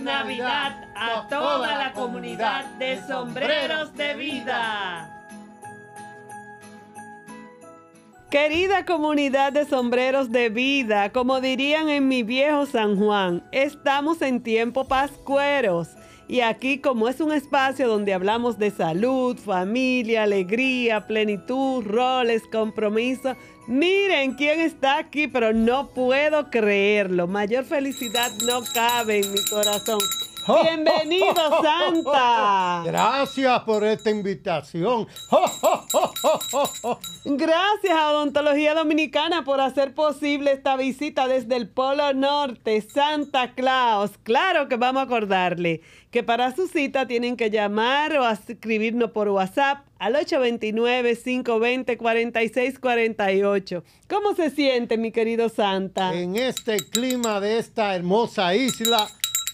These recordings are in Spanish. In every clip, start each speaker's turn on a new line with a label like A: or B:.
A: Navidad a toda la comunidad de sombreros de vida.
B: Querida comunidad de sombreros de vida, como dirían en mi viejo San Juan, estamos en tiempo pascueros. Y aquí como es un espacio donde hablamos de salud, familia, alegría, plenitud, roles, compromiso, miren quién está aquí, pero no puedo creerlo. Mayor felicidad no cabe en mi corazón. Bienvenido, Santa.
C: Gracias por esta invitación.
B: Gracias a Odontología Dominicana por hacer posible esta visita desde el Polo Norte, Santa Claus. Claro que vamos a acordarle que para su cita tienen que llamar o escribirnos por WhatsApp al 829-520-4648. ¿Cómo se siente, mi querido Santa?
C: En este clima de esta hermosa isla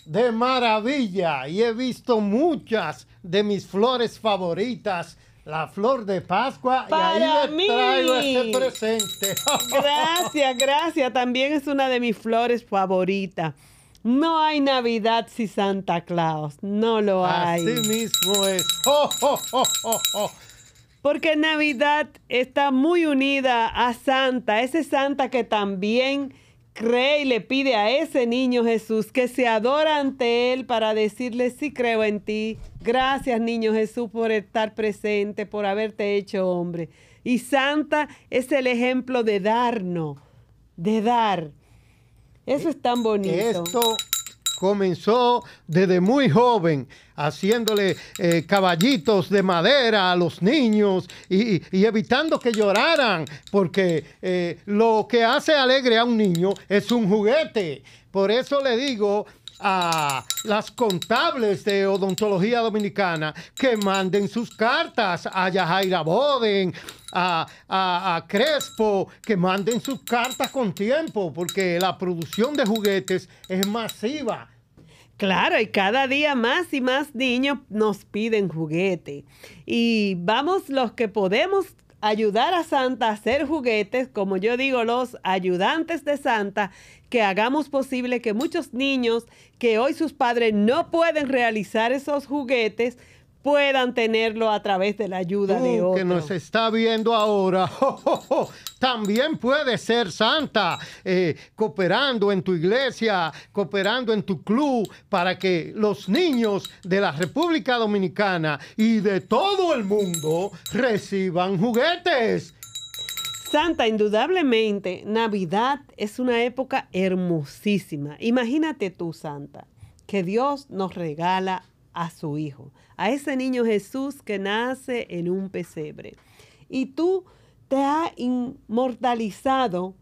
C: de maravilla y he visto muchas de mis flores favoritas. La flor de Pascua
B: Para
C: y ahí
B: mí.
C: traigo ese presente.
B: Gracias, gracias. También es una de mis flores favoritas. No hay Navidad sin Santa Claus. No lo hay.
C: Así mismo es. Oh, oh, oh.
B: Porque Navidad está muy unida a Santa, ese Santa que también cree y le pide a ese niño Jesús que se adora ante él para decirle, sí creo en ti. Gracias, niño Jesús, por estar presente, por haberte hecho hombre. Y Santa es el ejemplo de darnos, de dar. Eso es tan bonito.
C: Esto comenzó desde muy joven, haciéndole eh, caballitos de madera a los niños y, evitando que lloraran, porque eh, lo que hace alegre a un niño es un juguete. Por eso le digo a las contables de odontología dominicana que manden sus cartas a Yajaira Boden, a, a- a Crespo, que manden sus cartas con tiempo, porque la producción de juguetes es masiva.
B: Claro, y cada día más y más niños nos piden juguete. Y vamos los que podemos ayudar a Santa a hacer juguetes, como yo digo, los ayudantes de Santa, que hagamos posible que muchos niños que hoy sus padres no pueden realizar esos juguetes, puedan tenerlo a través de la ayuda de
C: Tú
B: otros.
C: que nos está viendo ahora, también puedes ser santa, eh, cooperando en tu iglesia, cooperando en tu club, para que los niños de la República Dominicana y de todo el mundo reciban juguetes.
B: Santa, indudablemente, Navidad es una época hermosísima. Imagínate tú, Santa, que Dios nos regala a su Hijo, a ese niño Jesús que nace en un pesebre. Y tú te has inmortalizado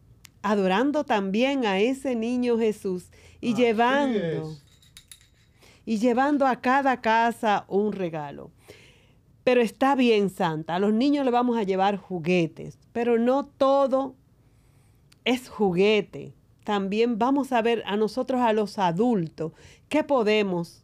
B: adorando también a ese niño Jesús y
C: Así
B: llevando
C: es.
B: y llevando a cada casa un regalo. Pero está bien, Santa, a los niños le vamos a llevar juguetes, pero no todo es juguete. También vamos a ver a nosotros, a los adultos, qué podemos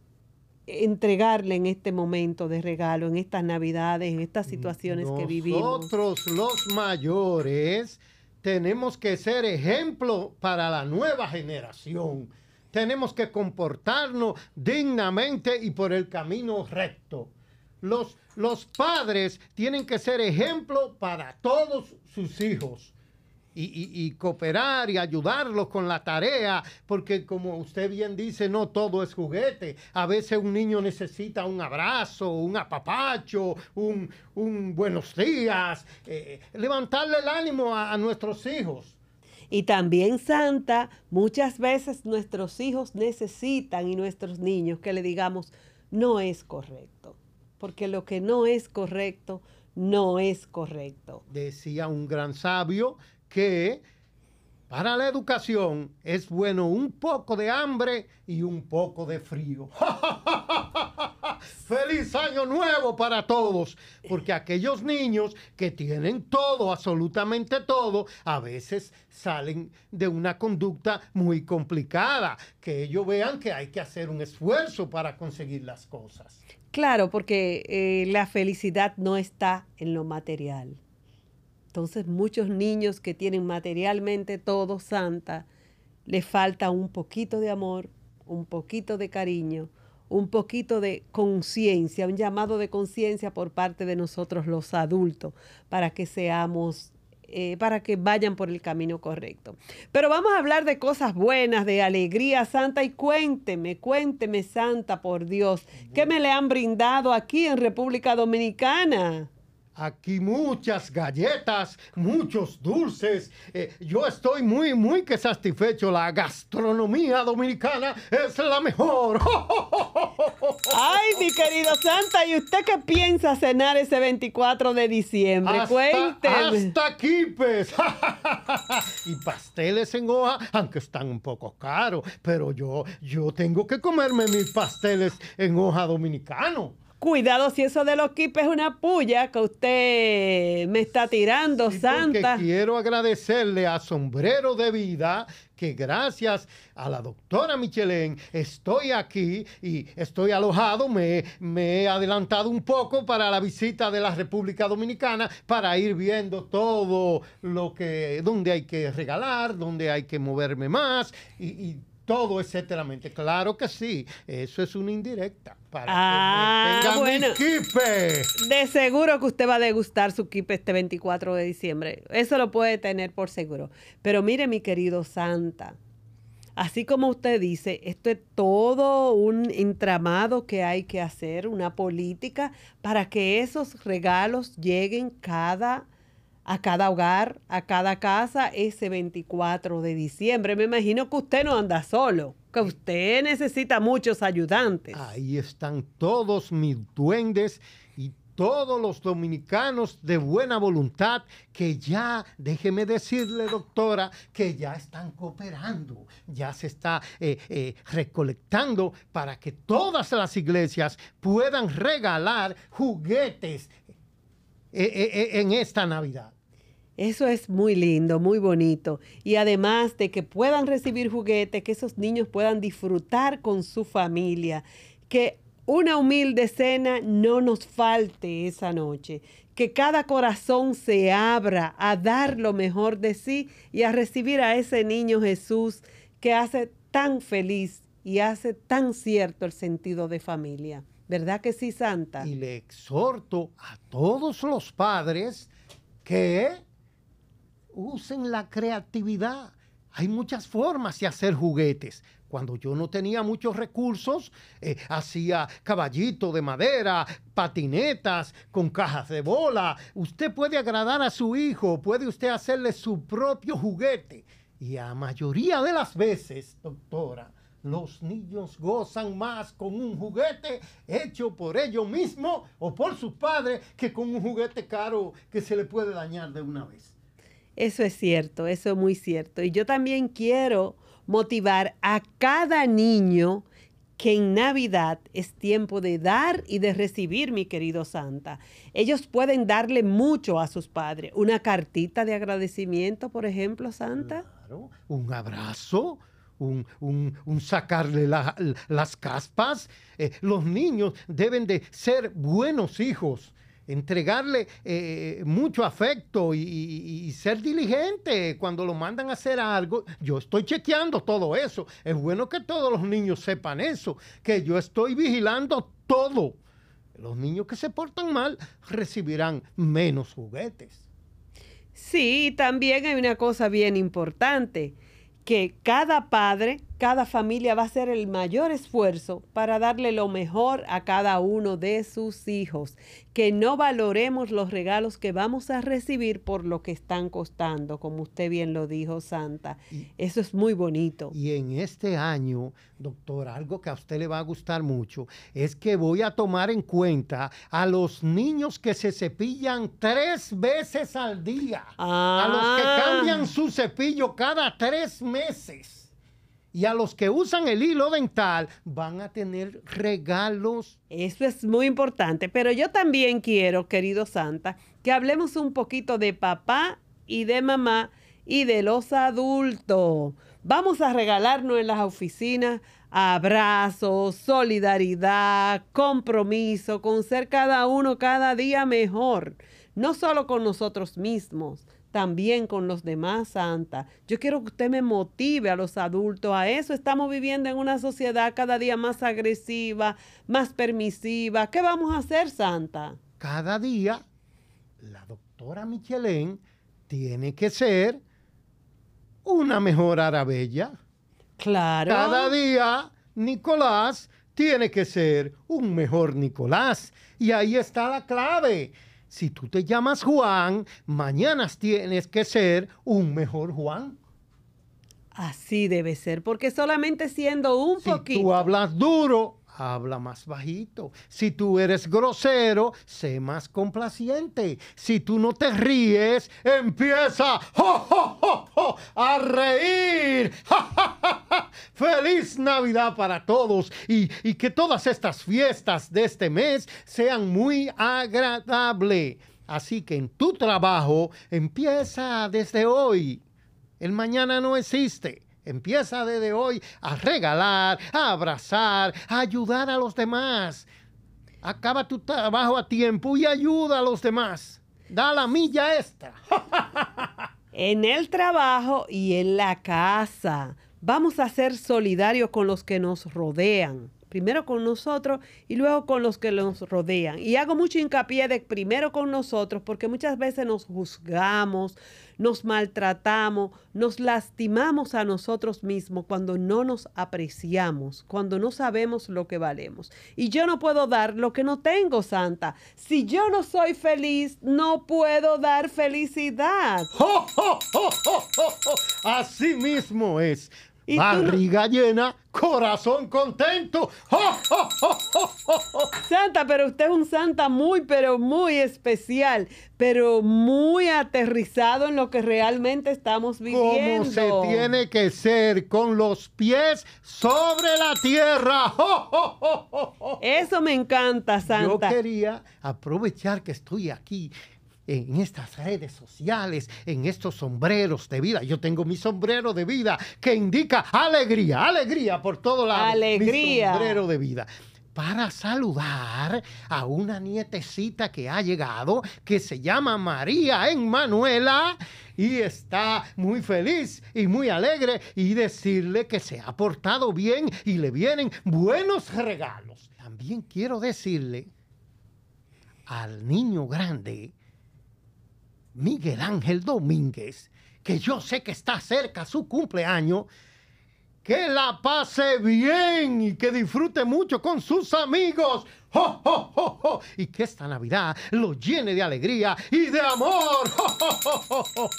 B: entregarle en este momento de regalo, en estas navidades, en estas situaciones que vivimos.
C: Nosotros los mayores tenemos que ser ejemplo para la nueva generación. Tenemos que comportarnos dignamente y por el camino recto. Los, los padres tienen que ser ejemplo para todos sus hijos. Y, y- y cooperar y ayudarlos con la tarea, porque como usted bien dice, no todo es juguete. A veces un niño necesita un abrazo, un apapacho, un, un buenos días, eh, levantarle el ánimo a, a nuestros hijos.
B: Y también Santa, muchas veces nuestros hijos necesitan y nuestros niños que le digamos, no es correcto. Porque lo que no es correcto, no es correcto.
C: Decía un gran sabio que para la educación es bueno un poco de hambre y un poco de frío. Feliz año nuevo para todos, porque aquellos niños que tienen todo, absolutamente todo, a veces salen de una conducta muy complicada, que ellos vean que hay que hacer un esfuerzo para conseguir las cosas.
B: Claro, porque eh, la felicidad no está en lo material. Entonces muchos niños que tienen materialmente todo Santa, les falta un poquito de amor, un poquito de cariño, un poquito de conciencia, un llamado de conciencia por parte de nosotros los adultos para que seamos eh, para que vayan por el camino correcto. Pero vamos a hablar de cosas buenas, de alegría santa y cuénteme, cuénteme santa por Dios, ¿qué me le han brindado aquí en República Dominicana?
C: Aquí muchas galletas, muchos dulces. Eh, yo estoy muy, muy que satisfecho. La gastronomía dominicana es la mejor.
B: Ay, mi querido Santa, ¿y usted qué piensa cenar ese 24 de diciembre?
C: Hasta,
B: Cuénteme.
C: Hasta quipes. y pasteles en hoja, aunque están un poco caros. Pero yo, yo tengo que comerme mis pasteles en hoja dominicano.
B: Cuidado si eso de los quipes es una puya que usted me está tirando,
C: Sí,
B: Santa.
C: Quiero agradecerle a Sombrero de Vida que gracias a la doctora Michelén estoy aquí y estoy alojado. Me, me he adelantado un poco para la visita de la República Dominicana para ir viendo todo lo que, dónde hay que regalar, dónde hay que moverme más y, y todo, etcétera. Claro que sí, eso es una indirecta. Para
B: Ah,
C: que tenga
B: bueno.
C: mi kipe.
B: De seguro que usted va a degustar su kipe este 24 de diciembre. Eso lo puede tener por seguro. Pero mire, mi querido Santa, así como usted dice, esto es todo un entramado que hay que hacer, una política para que esos regalos lleguen cada a cada hogar, a cada casa ese 24 de diciembre. Me imagino que usted no anda solo, que usted necesita muchos ayudantes.
C: Ahí están todos mis duendes y todos los dominicanos de buena voluntad que ya, déjeme decirle, doctora, que ya están cooperando, ya se está eh, eh, recolectando para que todas las iglesias puedan regalar juguetes en esta Navidad.
B: Eso es muy lindo, muy bonito. Y además de que puedan recibir juguetes, que esos niños puedan disfrutar con su familia, que una humilde cena no nos falte esa noche, que cada corazón se abra a dar lo mejor de sí y a recibir a ese niño Jesús que hace tan feliz y hace tan cierto el sentido de familia. ¿Verdad que sí, Santa?
C: Y le exhorto a todos los padres que usen la creatividad. Hay muchas formas de hacer juguetes. Cuando yo no tenía muchos recursos, eh, hacía caballito de madera, patinetas con cajas de bola. Usted puede agradar a su hijo, puede usted hacerle su propio juguete. Y a mayoría de las veces, doctora, los niños gozan más con un juguete hecho por ellos mismos o por sus padres que con un juguete caro que se le puede dañar de una vez.
B: Eso es cierto, eso es muy cierto. Y yo también quiero motivar a cada niño que en Navidad es tiempo de dar y de recibir, mi querido Santa. Ellos pueden darle mucho a sus padres. Una cartita de agradecimiento, por ejemplo, Santa.
C: Claro, un abrazo, un, un- sacarle la- las caspas. Eh, los niños deben de ser buenos hijos, entregarle eh, mucho afecto y, y- ser diligente cuando lo mandan a hacer algo. Yo estoy chequeando todo eso. Es bueno que todos los niños sepan eso, que yo estoy vigilando todo. Los niños que se portan mal recibirán menos juguetes.
B: Sí, también hay una cosa bien importante, que cada padre, cada familia va a hacer el mayor esfuerzo para darle lo mejor a cada uno de sus hijos, que no valoremos los regalos que vamos a recibir por lo que están costando, como usted bien lo dijo, Santa. Eso es muy bonito.
C: Y en este año, doctor, algo que a usted le va a gustar mucho es que voy a tomar en cuenta a los niños que se cepillan tres veces al día, a los que
B: Ah.
C: cambian su cepillo cada tres meses. Y a los que usan el hilo dental van a tener regalos.
B: Eso es muy importante, pero yo también quiero, querido Santa, que hablemos un poquito de papá y de mamá y de los adultos. Vamos a regalarnos en las oficinas abrazos, solidaridad, compromiso con ser cada uno cada día mejor, no solo con nosotros mismos, también con los demás, Santa. Yo quiero que usted me motive a los adultos a eso. Estamos viviendo en una sociedad cada día más agresiva, más permisiva. ¿Qué vamos a hacer, Santa?
C: Cada día la doctora Michelén tiene que ser una mejor Arabella.
B: Claro.
C: Cada día Nicolás tiene que ser un mejor Nicolás. Y ahí está la clave. Si tú te llamas Juan, mañana tienes que ser un mejor Juan.
B: Así debe ser, porque solamente siendo un
C: Si
B: poquito.
C: tú hablas duro, habla más bajito. Si tú eres grosero, sé más complaciente. Si tú no te ríes, empieza a reír. ¡Ja, ja, ja, ja! Feliz Navidad para todos y, y que todas estas fiestas de este mes sean muy agradables. Así que en tu trabajo empieza desde hoy. El mañana no existe. Empieza desde hoy a regalar, a abrazar, a ayudar a los demás. Acaba tu trabajo a tiempo y ayuda a los demás. Da la milla extra.
B: En el trabajo y en la casa. Vamos a ser solidarios con los que nos rodean. Primero con nosotros y luego con los que nos rodean. Y hago mucho hincapié de primero con nosotros porque muchas veces nos juzgamos, nos maltratamos, nos lastimamos a nosotros mismos cuando no nos apreciamos, cuando no sabemos lo que valemos. Y yo no puedo dar lo que no tengo, Santa. Si yo no soy feliz, no puedo dar felicidad.
C: ¡Jo, jo, jo, jo, jo, jo! Así mismo es.
B: ¿Y no-
C: Barriga llena, corazón contento.
B: Santa, pero usted es un santa muy, pero muy especial, pero muy aterrizado en lo que realmente estamos viviendo.
C: Como se tiene que ser con los pies sobre la tierra.
B: Eso me encanta,
C: Yo
B: Santa.
C: quería aprovechar que estoy aquí en estas redes sociales, en estos sombreros de vida. Yo tengo mi sombrero de vida que indica alegría, alegría por todo lado.
B: Alegría.
C: Mi sombrero de vida. Para saludar a una nietecita que ha llegado, que se llama María Emmanuela y está muy feliz y muy alegre y decirle que se ha portado bien y le vienen buenos regalos. También quiero decirle al niño grande, Miguel Ángel Domínguez, que yo sé que está cerca su cumpleaños, que la pase bien y que disfrute mucho con sus amigos. ¡Jo, jo, jo, jo! Y que esta Navidad lo llene de alegría y de amor. ¡Jo, jo, jo, jo, jo!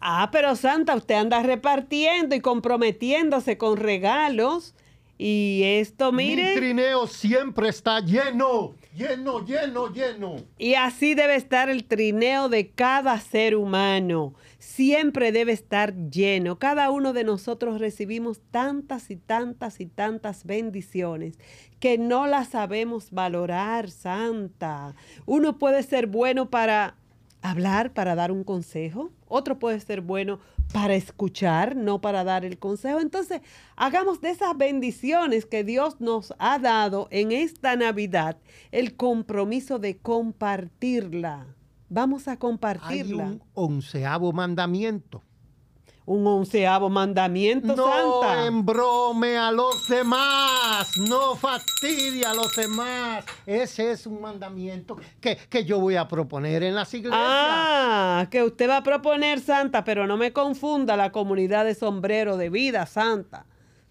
B: Ah, pero Santa, usted anda repartiendo y comprometiéndose con regalos. Y esto,
C: Mi
B: mire,
C: trineo siempre está lleno, lleno, lleno, lleno.
B: y así debe estar el trineo de cada ser humano. Siempre debe estar lleno. Cada uno de nosotros recibimos tantas y tantas y tantas bendiciones que no las sabemos valorar, Santa. Uno puede ser bueno para hablar, para dar un consejo. Otro puede ser bueno para escuchar, no para dar el consejo. Entonces, hagamos de esas bendiciones que Dios nos ha dado en esta Navidad el compromiso de compartirla. Vamos a
C: Hay
B: compartirla.
C: un onceavo mandamiento.
B: Un onceavo mandamiento,
C: No
B: Santa.
C: embrome a los demás, no fastidie a los demás. Ese es un mandamiento que, que yo voy a proponer en las iglesias.
B: Ah, que usted va a proponer, Santa, pero no me confunda la comunidad de sombrero de vida, Santa.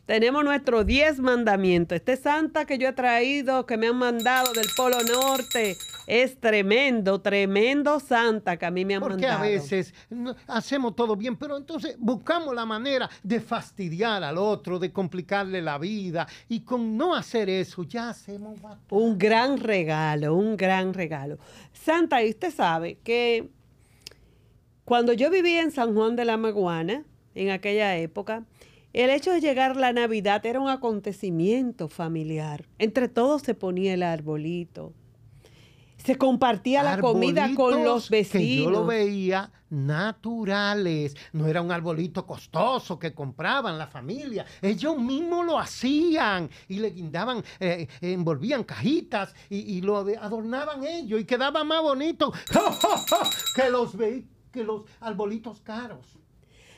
B: Tenemos nuestros 10 mandamientos. Este Santa que yo he traído, que me han mandado del Polo Norte, es tremendo, tremendo Santa que a mí me han
C: Porque a
B: mandado.
C: veces no- hacemos todo bien, pero entonces buscamos la manera de fastidiar al otro, de complicarle la vida. Y con no hacer eso, ya hacemos bastante.
B: Un gran regalo, un gran regalo. Santa, y usted sabe que cuando yo vivía en San Juan de la Maguana, en aquella época, el hecho de llegar la Navidad era un acontecimiento familiar. Entre todos se ponía el arbolito. Se compartía la comida con los
C: Arbolitos Que yo lo
B: vecinos.
C: veía naturales. No era un arbolito costoso que compraban la familia. Ellos mismos lo hacían y le guindaban, eh, envolvían cajitas y, y lo adornaban ellos y quedaba más bonito que los que los arbolitos caros.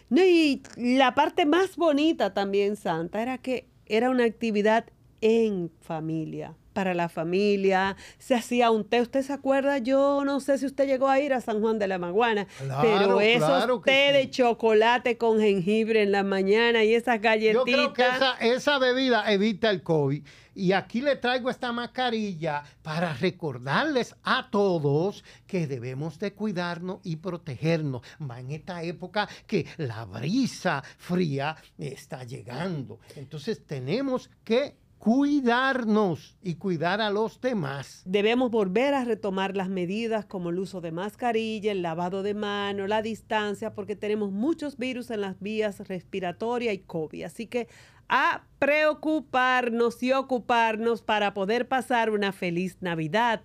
B: No, y la parte más bonita también, Santa, era que era una actividad en familia, para la familia, se hacía un té. ¿Usted se acuerda? Yo no sé si usted llegó a ir a San Juan de la Maguana, pero esos té de chocolate con jengibre en la mañana y esas galletitas. Yo
C: creo que esa, esa bebida evita el COVID. Y aquí le traigo esta mascarilla para recordarles a todos que debemos de cuidarnos y protegernos. Va en esta época que la brisa fría está llegando. Entonces tenemos que cuidarnos y cuidar a los demás.
B: Debemos volver a retomar las medidas como el uso de mascarilla, el lavado de manos, la distancia, porque tenemos muchos virus en las vías respiratorias y COVID. Así que a preocuparnos y ocuparnos para poder pasar una feliz Navidad.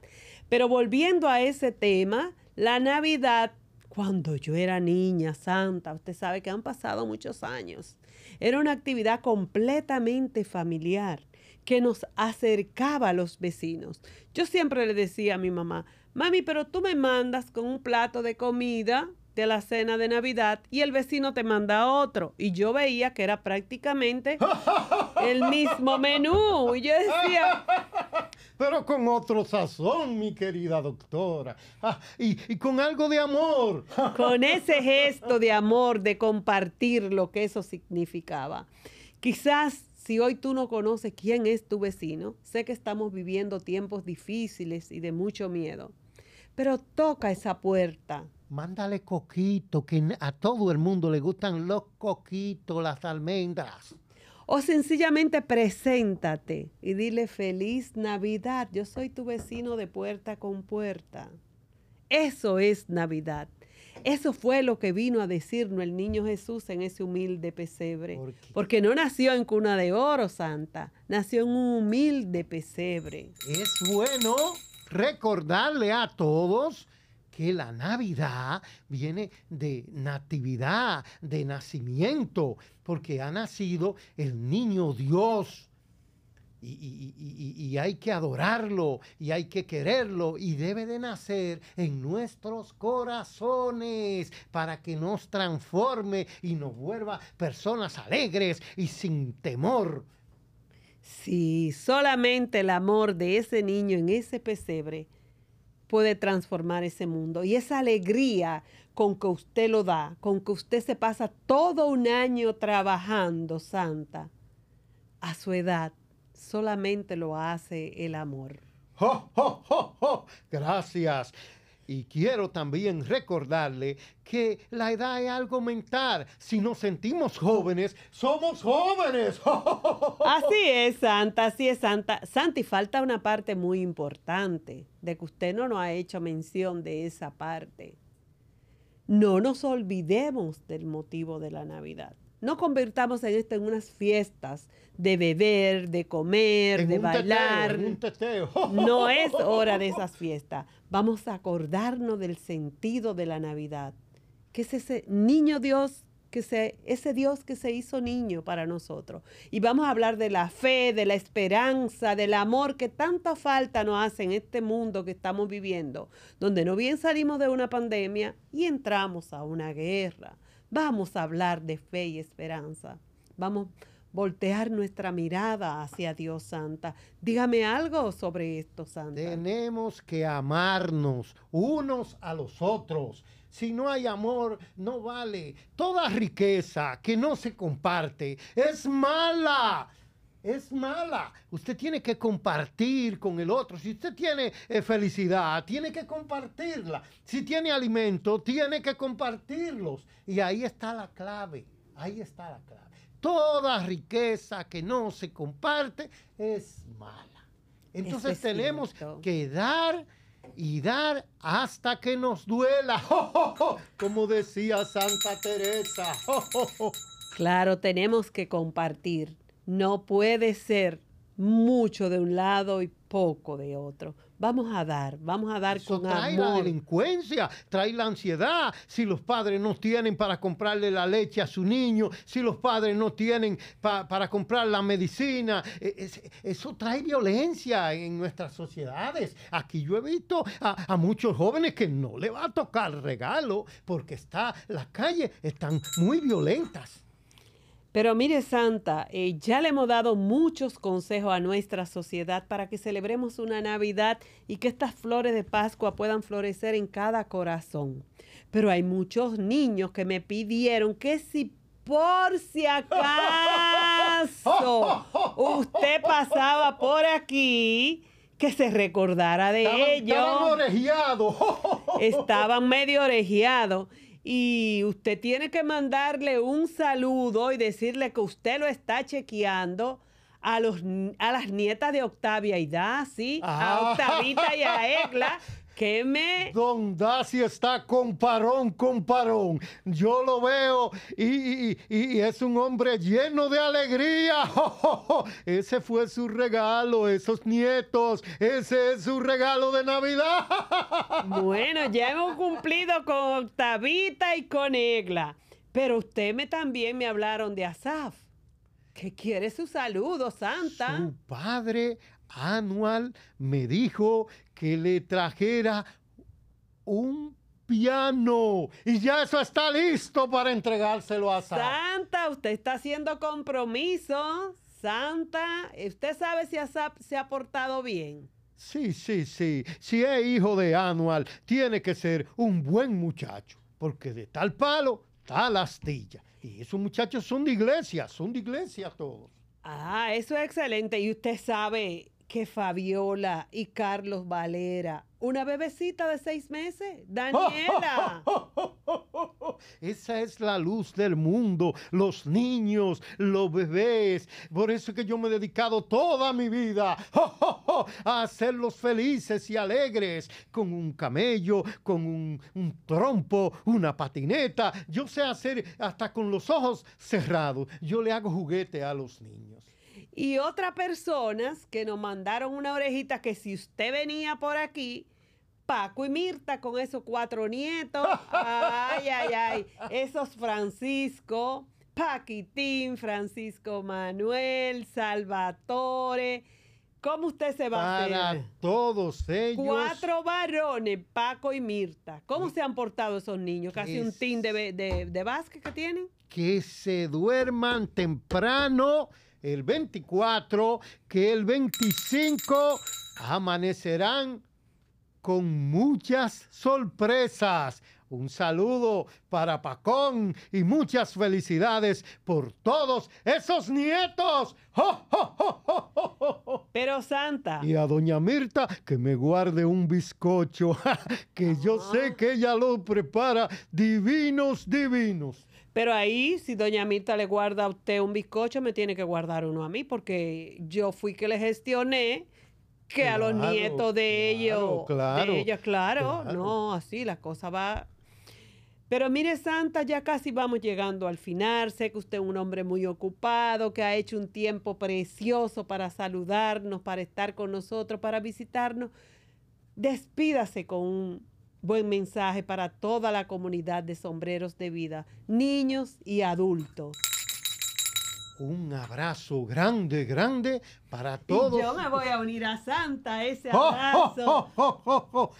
B: Pero volviendo a ese tema, la Navidad, cuando yo era niña santa, usted sabe que han pasado muchos años, era una actividad completamente familiar que nos acercaba a los vecinos. Yo siempre le decía a mi mamá, mami, pero tú me mandas con un plato de comida de la cena de Navidad y el vecino te manda otro. Y yo veía que era prácticamente el mismo menú. Y yo decía...
C: Pero con otro sazón, mi querida doctora. Ah, y, y con algo de amor.
B: Con ese gesto de amor, de compartir lo que eso significaba. Quizás si hoy tú no conoces quién es tu vecino, sé que estamos viviendo tiempos difíciles y de mucho miedo, pero toca esa puerta.
C: Mándale coquito, que a todo el mundo le gustan los coquitos, las almendras.
B: O sencillamente preséntate y dile feliz Navidad, yo soy tu vecino de puerta con puerta. Eso es Navidad. Eso fue lo que vino a decirnos el niño Jesús en ese humilde pesebre. Porque no nació en cuna de oro, Santa, nació en un humilde pesebre.
C: Es bueno recordarle a todos que la Navidad viene de natividad, de nacimiento, porque ha nacido el niño Dios y, hay que adorarlo y hay que quererlo y debe de nacer en nuestros corazones para que nos transforme y nos vuelva personas alegres y sin temor.
B: Sí, solamente el amor de ese niño en ese pesebre puede transformar ese mundo y esa alegría con que usted lo da, con que usted se pasa todo un año trabajando, Santa, a su edad solamente lo hace el amor.
C: Gracias. Y quiero también recordarle que la edad es algo mental. Si nos sentimos jóvenes, somos jóvenes.
B: Así es, Santa, así es, Santa. Y falta una parte muy importante, de que usted no nos ha hecho mención de esa parte. No nos olvidemos del motivo de la Navidad. No convirtamos en esto en unas fiestas de beber, de comer, de bailar. No es hora de esas fiestas. Vamos a acordarnos del sentido de la Navidad, que es ese niño Dios que se, ese Dios que se hizo niño para nosotros. Y vamos a hablar de la fe, de la esperanza, del amor que tanta falta nos hace en este mundo que estamos viviendo, donde no bien salimos de una pandemia y entramos a una guerra Vamos a hablar de fe y esperanza. Vamos voltear nuestra mirada hacia Dios Santa. Dígame algo sobre esto, Santa.
C: Tenemos que amarnos unos a los otros. Si no hay amor, no vale. Toda riqueza que no se comparte es mala es mala. Usted tiene que compartir con el otro. Si usted tiene eh, felicidad, tiene que compartirla. Si tiene alimento, tiene que compartirlos. Y ahí está la clave. Ahí está la clave. Toda riqueza que no se comparte es mala. Entonces tenemos que dar y dar hasta que nos duela. Como decía Santa Teresa.
B: Claro, tenemos que compartir no puede ser mucho de un lado y poco de otro. Vamos a dar, vamos a dar
C: Eso
B: con
C: trae la
B: amor.
C: delincuencia, trae la ansiedad. Si los padres no tienen para comprarle la leche a su niño, si los padres no tienen pa- para comprar la medicina, e- es- eso trae violencia en nuestras sociedades. Aquí yo he visto a, a muchos jóvenes que no le va a tocar regalo porque está, las calles están muy violentas.
B: Pero mire, Santa, eh, ya le hemos dado muchos consejos a nuestra sociedad para que celebremos una Navidad y que estas flores de Pascua puedan florecer en cada corazón. Pero hay muchos niños que me pidieron que si por si acaso usted pasaba por aquí, que se recordara de
C: Estaban-
B: ellos
C: estaban orejeados.
B: estaban medio orejeados. Y usted tiene que mandarle un saludo y decirle que usted lo está chequeando a, los, a las nietas de Octavia y Daci,
C: Ah.
B: a Octavita y a Egla, que me...
C: Don Daci está con parón, con parón. Yo lo veo y, y- y es un hombre lleno de alegría. Ese fue su regalo, esos nietos. Ese es su regalo de Navidad.
B: Bueno, ya hemos cumplido con Octavita y con Egla. Pero usted me también me hablaron de Asaf, que quiere su saludo, Santa.
C: Su padre anual me dijo que le trajera un piano y ya eso está listo para entregárselo a Sara.
B: Santa, usted está haciendo compromiso. Santa, ¿usted sabe si Asap se ha portado bien?
C: Sí, sí, sí. Si es hijo de Anual, tiene que ser un buen muchacho, porque de tal palo, tal astilla. Y esos muchachos son de iglesia, son de iglesia todos.
B: Ah, eso es excelente. Y usted sabe que Fabiola y Carlos Valera, una bebecita de seis meses, Daniela.
C: Esa es la luz del mundo, los niños, los bebés. Por eso es que yo me he dedicado toda mi vida a hacerlos felices y alegres con un camello, con un, un trompo, una patineta. Yo sé hacer hasta con los ojos cerrados. Yo le hago juguete a los niños.
B: Y otras personas que nos mandaron una orejita que si usted venía por aquí, Paco y Mirta con esos cuatro nietos, ay, ay, ay, esos Francisco, Paquitín, Francisco Manuel, Salvatore, ¿cómo usted se va a
C: Para
B: hacer?
C: todos ellos.
B: Cuatro varones, Paco y Mirta. ¿Cómo se han portado esos niños? Casi un team de, de, de básquet que tienen.
C: que se duerman temprano el 24, que el 25 amanecerán con muchas sorpresas. Un saludo para Pacón y muchas felicidades por todos esos nietos. ¡Jo, jo, jo!
B: Pero Santa,
C: Y a doña Mirta que me guarde un bizcocho, que yo sé que ella lo prepara divinos, divinos.
B: Pero ahí, si doña Mirta le guarda a usted un bizcocho, me tiene que guardar uno a mí, porque yo fui que le gestioné que a los nietos de
C: claro,
B: ellos,
C: claro,
B: de ellos, claro,
C: claro.
B: no, así la cosa va. Pero mire, Santa, ya casi vamos llegando al final. Sé que usted es un hombre muy ocupado, que ha hecho un tiempo precioso para saludarnos, para estar con nosotros, para visitarnos. Despídase con un buen mensaje para toda la comunidad de sombreros de vida, niños y adultos.
C: Un abrazo grande, grande para
B: Y
C: todos.
B: yo me voy a unir a Santa ese
C: ¡Oh, oh,
B: abrazo.
C: oh, oh, oh, oh!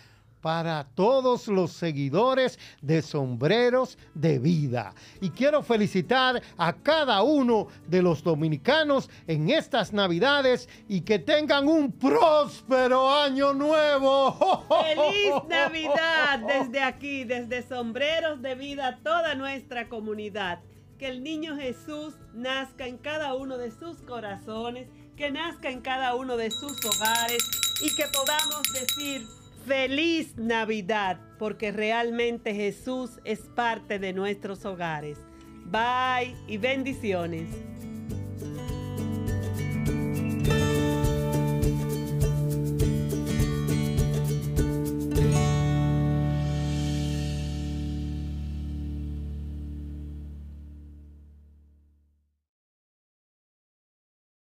C: Para todos los seguidores de Sombreros de Vida. Y quiero felicitar a cada uno de los dominicanos en estas Navidades y que tengan un próspero año nuevo.
B: ¡Feliz Navidad! Desde aquí, desde Sombreros de Vida, toda nuestra comunidad. Que el niño Jesús nazca en cada uno de sus corazones, que nazca en cada uno de sus hogares y que podamos decir feliz Navidad, porque realmente Jesús es parte de nuestros hogares. Bye y bendiciones.